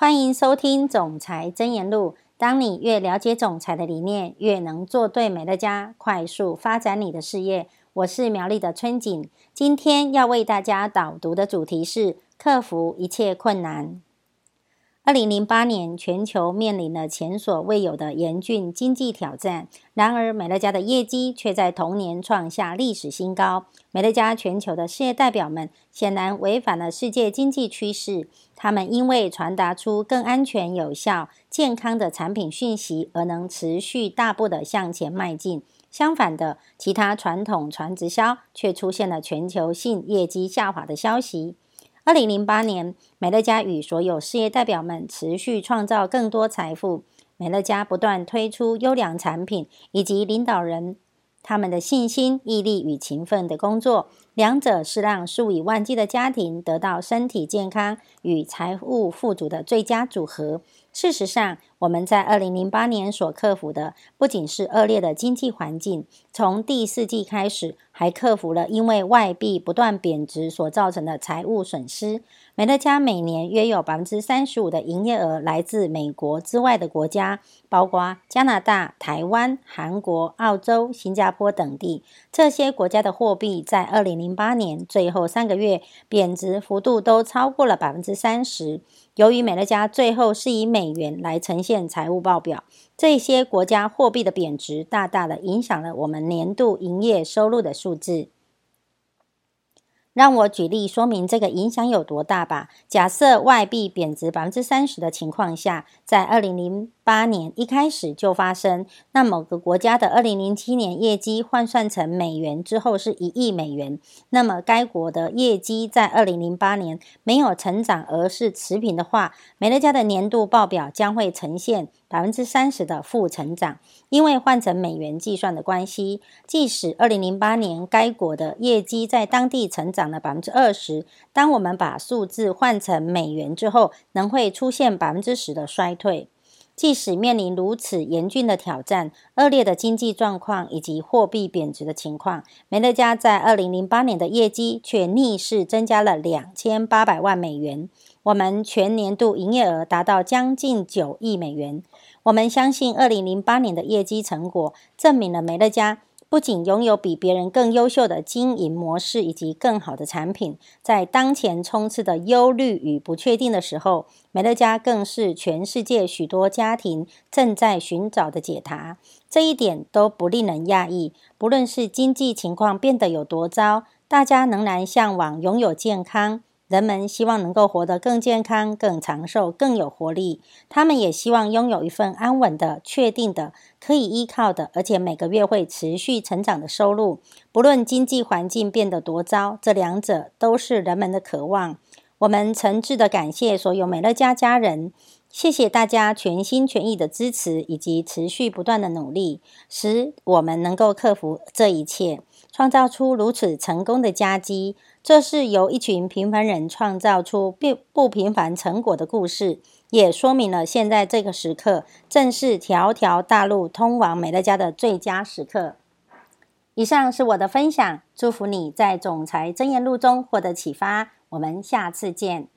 欢迎收听《总裁真言录》。当你越了解总裁的理念，越能做对美乐家，快速发展你的事业。我是苗栗的春景，今天要为大家导读的主题是克服一切困难。二零零八年，全球面临了前所未有的严峻经济挑战。然而，美乐家的业绩却在同年创下历史新高。美乐家全球的事业代表们显然违反了世界经济趋势，他们因为传达出更安全、有效、健康的产品讯息，而能持续大步的向前迈进。相反的，其他传统传直销却出现了全球性业绩下滑的消息。二零零八年，美乐家与所有事业代表们持续创造更多财富。美乐家不断推出优良产品，以及领导人他们的信心、毅力与勤奋的工作，两者是让数以万计的家庭得到身体健康与财务富足的最佳组合。事实上，我们在二零零八年所克服的不仅是恶劣的经济环境，从第四季开始，还克服了因为外币不断贬值所造成的财务损失。美乐家每年约有百分之三十五的营业额来自美国之外的国家，包括加拿大、台湾、韩国、澳洲、新加坡等地。这些国家的货币在二零零八年最后三个月贬值幅度都超过了百分之三十。由于美乐家最后是以美元来呈现财务报表，这些国家货币的贬值大大的影响了我们年度营业收入的数字。让我举例说明这个影响有多大吧。假设外币贬值百分之三十的情况下，在二零零八年一开始就发生，那某个国家的二零零七年业绩换算成美元之后是一亿美元，那么该国的业绩在二零零八年没有成长而是持平的话，美乐家的年度报表将会呈现。百分之三十的负成长，因为换成美元计算的关系，即使二零零八年该国的业绩在当地成长了百分之二十，当我们把数字换成美元之后，能会出现百分之十的衰退。即使面临如此严峻的挑战、恶劣的经济状况以及货币贬值的情况，美乐家在二零零八年的业绩却逆势增加了两千八百万美元。我们全年度营业额达到将近九亿美元。我们相信，二零零八年的业绩成果证明了美乐家不仅拥有比别人更优秀的经营模式以及更好的产品，在当前充斥的忧虑与不确定的时候，美乐家更是全世界许多家庭正在寻找的解答。这一点都不令人讶异。不论是经济情况变得有多糟，大家仍然向往拥有健康。人们希望能够活得更健康、更长寿、更有活力。他们也希望拥有一份安稳的、确定的、可以依靠的，而且每个月会持续成长的收入。不论经济环境变得多糟，这两者都是人们的渴望。我们诚挚的感谢所有美乐家家人，谢谢大家全心全意的支持以及持续不断的努力，使我们能够克服这一切，创造出如此成功的佳绩。这是由一群平凡人创造出并不平凡成果的故事，也说明了现在这个时刻正是条条大路通往美乐家的最佳时刻。以上是我的分享，祝福你在总裁真言录中获得启发。我们下次见。